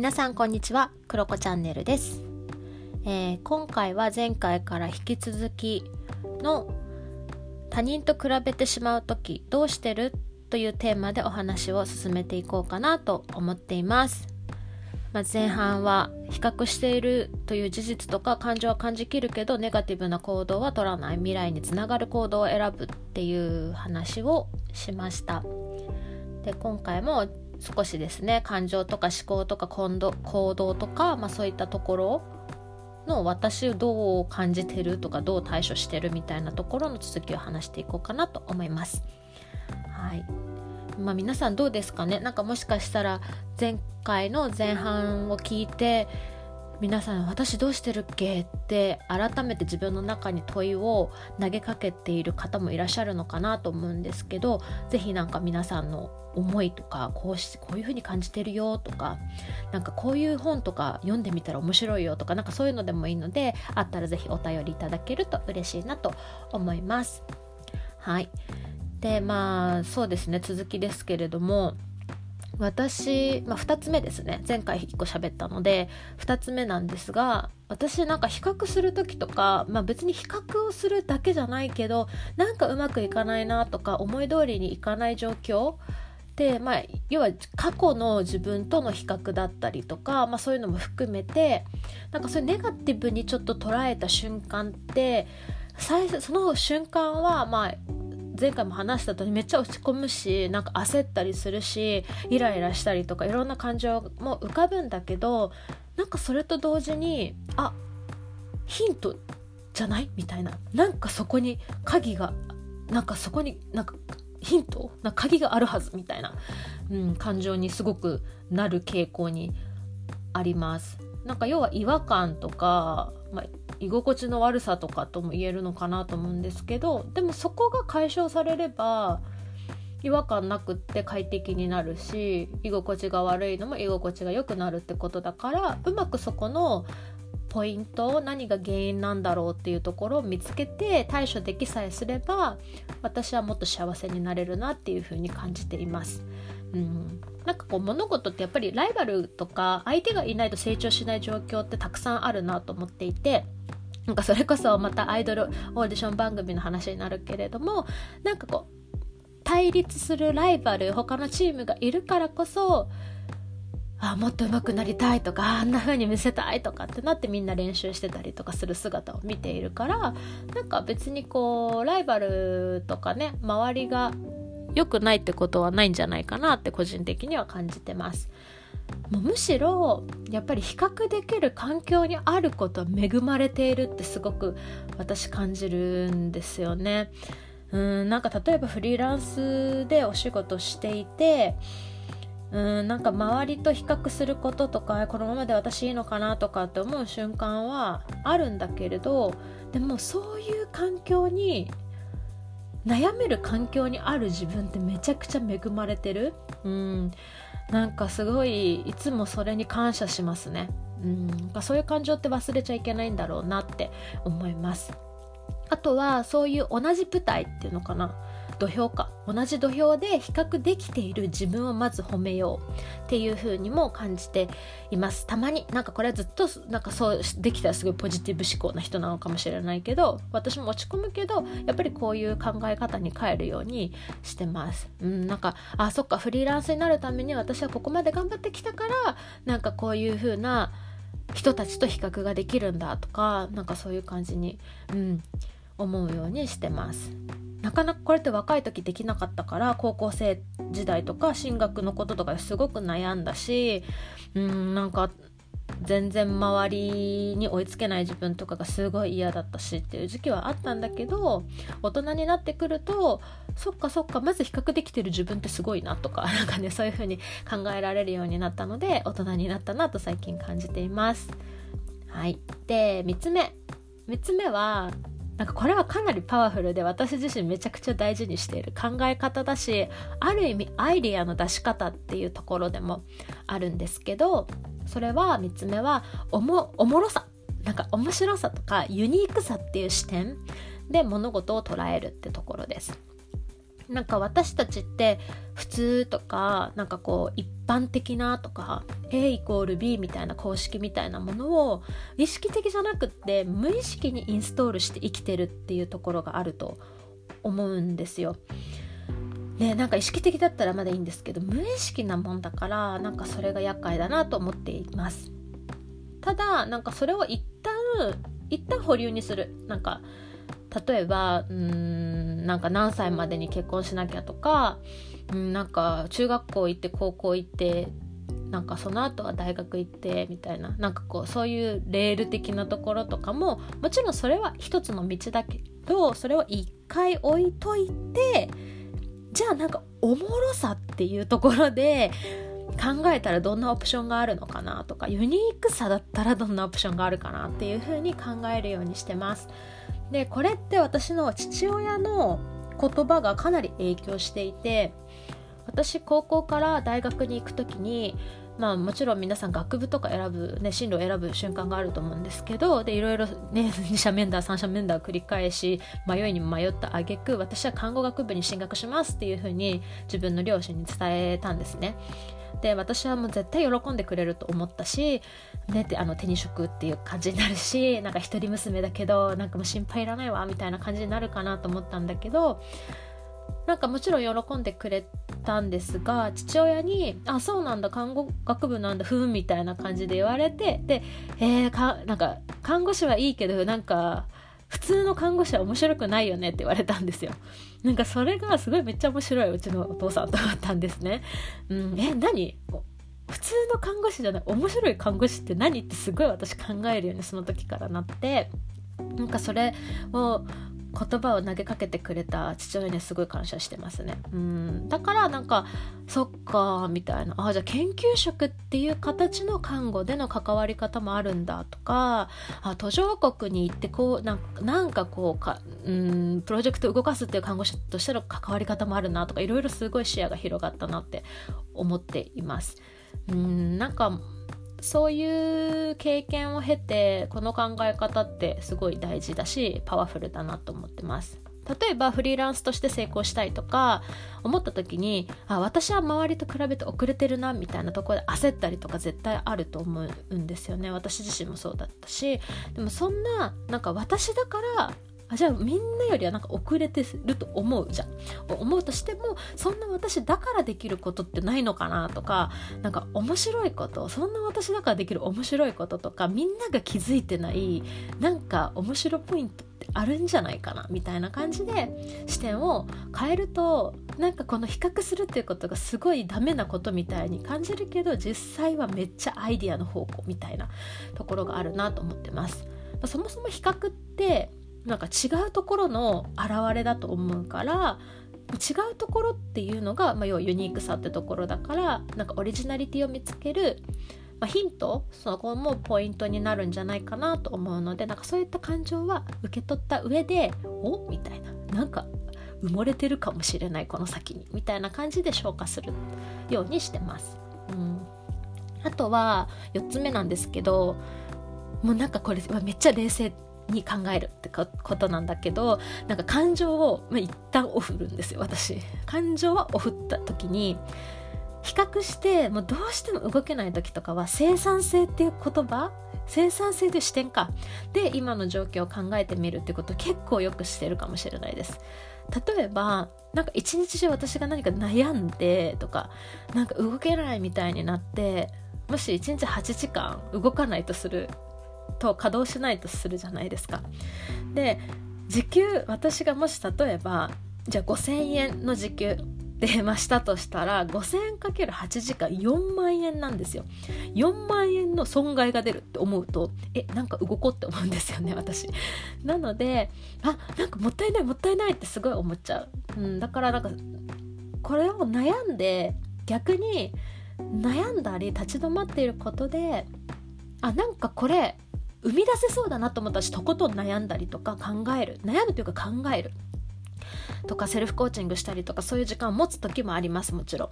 皆さんこんにちは。クロコチャンネルです、えー、今回は前回から引き続きの他人と比べてしまう時どうしてるというテーマでお話を進めていこうかなと思っています、まあ、前半は比較しているという事実とか感情は感じきるけどネガティブな行動は取らない。未来につながる行動を選ぶっていう話をしました。で今回も少しですね感情とか思考とか行動とか、まあ、そういったところの私をどう感じてるとかどう対処してるみたいなところの続きを話していこうかなと思います。はいまあ、皆さんどうですかね？なんかもしかしたら前回の前半を聞いて皆さん私どうしてるっけって改めて自分の中に問いを投げかけている方もいらっしゃるのかなと思うんですけど是非何か皆さんの思いとかこうしこういう風に感じてるよとかなんかこういう本とか読んでみたら面白いよとかなんかそういうのでもいいのであったら是非お便りいただけると嬉しいなと思います。はいでまあそうですね続きですけれども私、まあ、2つ目ですね。前回1個喋ったので2つ目なんですが私なんか比較する時とか、まあ、別に比較をするだけじゃないけどなんかうまくいかないなとか思い通りにいかない状況で、まあ、要は過去の自分との比較だったりとか、まあ、そういうのも含めてなんかそういうネガティブにちょっと捉えた瞬間ってその瞬間はまあ前回も話した通りめっちゃ落ち込むしなんか焦ったりするしイライラしたりとかいろんな感情も浮かぶんだけどなんかそれと同時にあヒントじゃない？みたいな。なんかそこに鍵がなんかそこになんかヒント？な鍵があるはず？みたいな、うん、感情にすごくなる傾向にあります。なんか要は違和感とか、まあ、居心地の悪さとかとも言えるのかなと思うんですけどでもそこが解消されれば違和感なくって快適になるし居心地が悪いのも居心地が良くなるってことだからうまくそこのポイント何が原因なんだろうっていうところを見つけて対処できさえすれば私はもっと幸せになれるなっていうふうに感じています。うん、なんかこう物事ってやっぱりライバルとか相手がいないと成長しない状況ってたくさんあるなと思っていてなんかそれこそまたアイドルオーディション番組の話になるけれどもなんかこう対立するライバル他のチームがいるからこそあもっと上手くなりたいとかあんな風に見せたいとかってなってみんな練習してたりとかする姿を見ているからなんか別にこうライバルとかね周りが良くないってことはないんじゃないかなって個人的には感じてます。もうむしろやっぱり比較できる環境にあることは恵まれているってすごく私感じるんですよね。うんなんか例えばフリーランスでお仕事していてうんなんか周りと比較することとかこのままで私いいのかなとかって思う瞬間はあるんだけれどでもそういう環境に悩める環境にある自分ってめちゃくちゃ恵まれてるうんなんかすごいいつもそれに感謝しますね。うんそういう感情って忘れちゃいけないんだろうなって思います。あとはそういう同じ舞台っていうのかな。土俵か。同じ土俵で比較できている自分をまず褒めようっていう風にも感じています。たまになんかこれはずっとなんかそうできたらすごいポジティブ思考な人なのかもしれないけど私も落ち込むけどやっぱりこういう考え方に変えるようにしてます。うんなんかあそっかフリーランスになるために私はここまで頑張ってきたからなんかこういう風な人たちと比較ができるんだとかなんかそういう感じに、うん、思うようにしてます。なかなかこれって若い時できなかったから高校生時代とか進学のこととかですごく悩んだしうんなんか全然周りに追いつけない自分とかがすごい嫌だったしっていう時期はあったんだけど大人になってくるとそっかそっかまず比較できてる自分ってすごいなとか なんかねそういう風に考えられるようになったので大人になったなと最近感じています。はい、で3つ目3つ目はなんかこれはかなりパワフルで私自身めちゃくちゃ大事にしている考え方だしある意味アイデアの出し方っていうところでもあるんですけどそれは3つ目はおもおもろさなんか面白さとかユニークさっていう視点で物事を捉えるってところです。なんか私たちって普通とかなんかこう一般的なとか A イコール B みたいな公式みたいなものを意識的じゃなくって無意識にインストールして生きてるっていうところがあると思うんですよ。ね、なんか意識的だったらまだいいんですけど無意識なもんだからなんかそれが厄介だなと思っていますただなんかそれを一旦一旦保留にするなんか例えばうーんなんか何歳までに結婚しなきゃとかうんなんか中学校行って高校行ってなんかその後は大学行ってみたいななんかこうそういうレール的なところとかももちろんそれは一つの道だけどそれを一回置いといてじゃあなんかおもろさっていうところで考えたらどんなオプションがあるのかなとかユニークさだったらどんなオプションがあるかなっていうふうに考えるようにしてます。でこれって私の父親の言葉がかなり影響していて私高校から大学に行く時にまあもちろん皆さん学部とか選ぶ、ね、進路を選ぶ瞬間があると思うんですけどでいろいろね二者面談3者面談を繰り返し迷いに迷った挙句私は看護学部に進学しますっていうふうに自分の両親に伝えたんですね。で私はもう絶対喜んでくれると思ったし、ね、あの手に職っていう感じになるし なんか一人娘だけどなんかもう心配いらないわみたいな感じになるかなと思ったんだけどなんかもちろん喜んでくれたんですが父親に「あそうなんだ看護学部なんだふん」みたいな感じで言われてでえー、かなんか看護師はいいけどなんか普通の看護師は面白くないよねって言われたんですよ。なんかそれがすごいめっちゃ面白いうちのお父さんと思ったんですね。うん、え何？普通の看護師じゃない面白い看護師って何？ってすごい私考えるよねその時からなってなんかそれを言葉を投げかけてくれた父親にすごい感謝してますね。うん。だからなんかそっかみたいな。あじゃあ研究職っていう形の看護での関わり方もあるんだとか。あ途上国に行ってこうなんかこうかうんプロジェクト動かすっていう看護師としての関わり方もあるなとかいろいろすごい視野が広がったなって思っています。うんなんかそういう経験を経てこの考え方ってすごい大事だしパワフルだなと思ってます。例えばフリーランスとして成功したいとか思った時にあ私は周りと比べて遅れてるなみたいなところで焦ったりとか絶対あると思うんですよね。私自身もそうだったし。でもそんななんか私だからあじゃあみんなよりはなんか遅れてると思うじゃん思うとしてもそんな私だからできることってないのかなとかなんか面白いことそんな私だからできる面白いこととかみんなが気づいてないなんか面白ポイントってあるんじゃないかなみたいな感じで視点を変えるとなんかこの比較するっていうことがすごいダメなことみたいに感じるけど実際はめっちゃアイディアの方向みたいなところがあるなと思ってます。そもそも比較ってなんか違うところの表れだと思うから違うところっていうのが、まあ、要はユニークさってところだからなんかオリジナリティを見つける、まあ、ヒントそこもポイントになるんじゃないかなと思うのでなんかそういった感情は受け取った上でお？みたいな。なんか埋もれてるかもしれないこの先に。みたいな感じで消化するようにしてます。うん、あとは4つ目なんですけどもうなんかこれめっちゃ冷静。に考えるってことなんだけどなんか感情を、まあ、一旦オフるんですよ私。感情はオフった時に比較してもうどうしても動けない時とかは生産性っていう言葉生産性という視点かで今の状況を考えてみるってこと結構よくしてるかもしれないです。例えばなんか一日中私が何か悩んでとかなんか動けないみたいになってもし1日8時間動かないとすると稼働しないとするじゃないですか。で時給私がもし例えばじゃあ5000円の時給出ましたとしたら5000円 ×8 時間4万円なんですよ。4万円の損害が出るって思うとえなんか動こうって思うんですよね私。なのであなんかもったいないもったいないってすごい思っちゃう、うん、だからなんかこれを悩んで逆に悩んだり立ち止まっていることであなんかこれ生み出せそうだなと思ったしとことん悩んだりとか考える。悩むというか考える。とかセルフコーチングしたりとかそういう時間を持つ時もありますもちろん。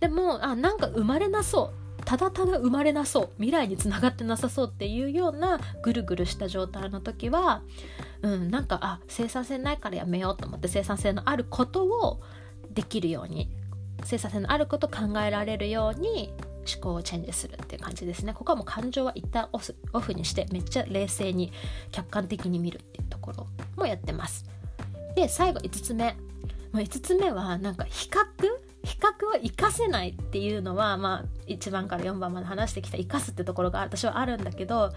でもあなんか生まれなそう。ただただ生まれなそう。未来につながってなさそうっていうようなぐるぐるした状態の時はうんなんかあ生産性ないからやめようと思って生産性のあることをできるように生産性のあることを考えられるように思考をチェンジするっていう感じですね。ここはもう感情は一旦オフオフにしてめっちゃ冷静に客観的に見るっていうところもやってます。で最後5つ目。5つ目はなんか比較？比較を生かせないっていうのは、まあ、1番から4番まで話してきた生かすってところが私はあるんだけど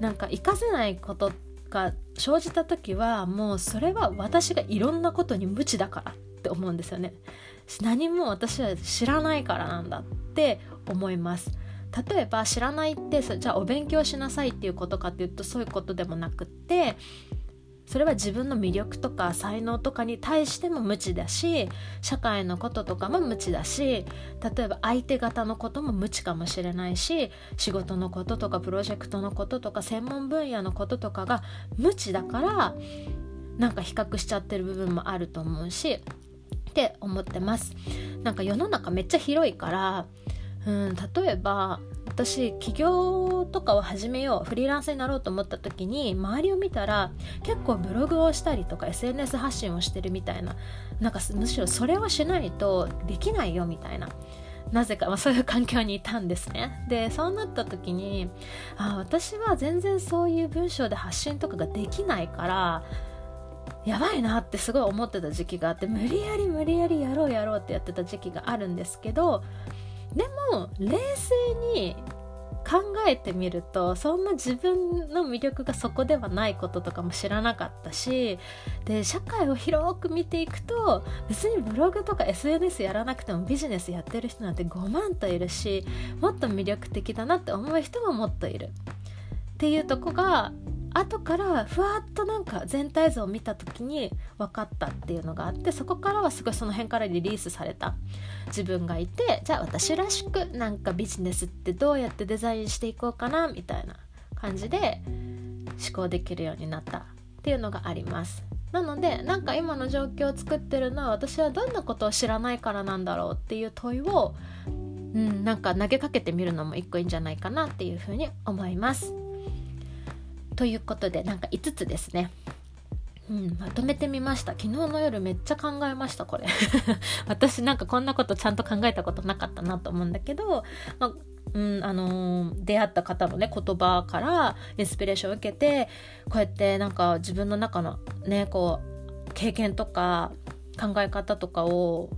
なんか生かせないことが生じた時はもうそれは私がいろんなことに無知だからって思うんですよね。何も私は知らないからなんだって思います。例えば知らないってじゃあお勉強しなさいっていうことかっていうとそういうことでもなくってそれは自分の魅力とか才能とかに対しても無知だし社会のこととかも無知だし例えば相手方のことも無知かもしれないし仕事のこととかプロジェクトのこととか専門分野のこととかが無知だからなんか比較しちゃってる部分もあると思うしって思ってます。なんか世の中めっちゃ広いからうん例えば私起業とかを始めようフリーランスになろうと思った時に周りを見たら結構ブログをしたりとか SNS 発信をしてるみたいななんかむしろそれをしないとできないよみたいな。なぜか、まあ、そういう環境にいたんですね。でそうなった時にあ私は全然そういう文章で発信とかができないからやばいなってすごい思ってた時期があって無理やり無理やりやろうやろうってやってた時期があるんですけどでも冷静に考えてみるとそんな自分の魅力がそこではないこととかも知らなかったしで社会を広く見ていくと別にブログとか SNS やらなくてもビジネスやってる人なんて5万といるしもっと魅力的だなって思う人ももっといる。っていうとこが後からふわっとなんか全体像を見た時に分かったっていうのがあってそこからはすごいその辺からリリースされた自分がいてじゃあ私らしくなんかビジネスってどうやってデザインしていこうかなみたいな感じで思考できるようになったっていうのがありますなのでなんか今の状況を作ってるのは私はどんなことを知らないからなんだろうっていう問いをうん、なんか投げかけてみるのも一個いいんじゃないかなっていうふうに思います。ということでなんか5つですね。うん、まとめてみました昨日の夜めっちゃ考えましたこれ 私なんかこんなことちゃんと考えたことなかったなと思うんだけど、まうん、あのー、出会った方のね言葉からインスピレーションを受けてこうやってなんか自分の中のねこう経験とか考え方とかを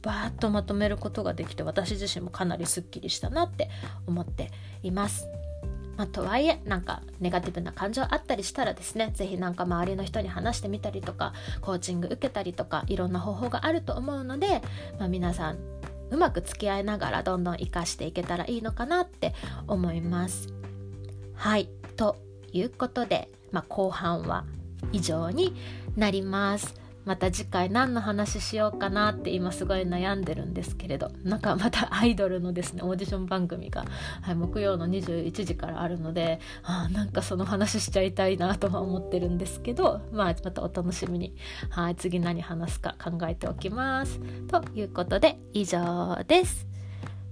バーッとまとめることができて私自身もかなりすっきりしたなって思っています。まあ、とはいえなんかネガティブな感情あったりしたらですね是非なんか周りの人に話してみたりとかコーチング受けたりとかいろんな方法があると思うので、まあ、皆さんうまく付き合いながらどんどん活かしていけたらいいのかなって思います。はいということで、まあ、後半は以上になります。また次回何の話しようかなって今すごい悩んでるんですけれどなんかまた アイドルのですねオーディション番組が、はい、木曜の21時からあるのであなんかその話しちゃいたいなとは思ってるんですけど、まあ、またお楽しみに、はい、次何話すか考えておきます。ということで以上です。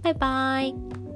バイバイ。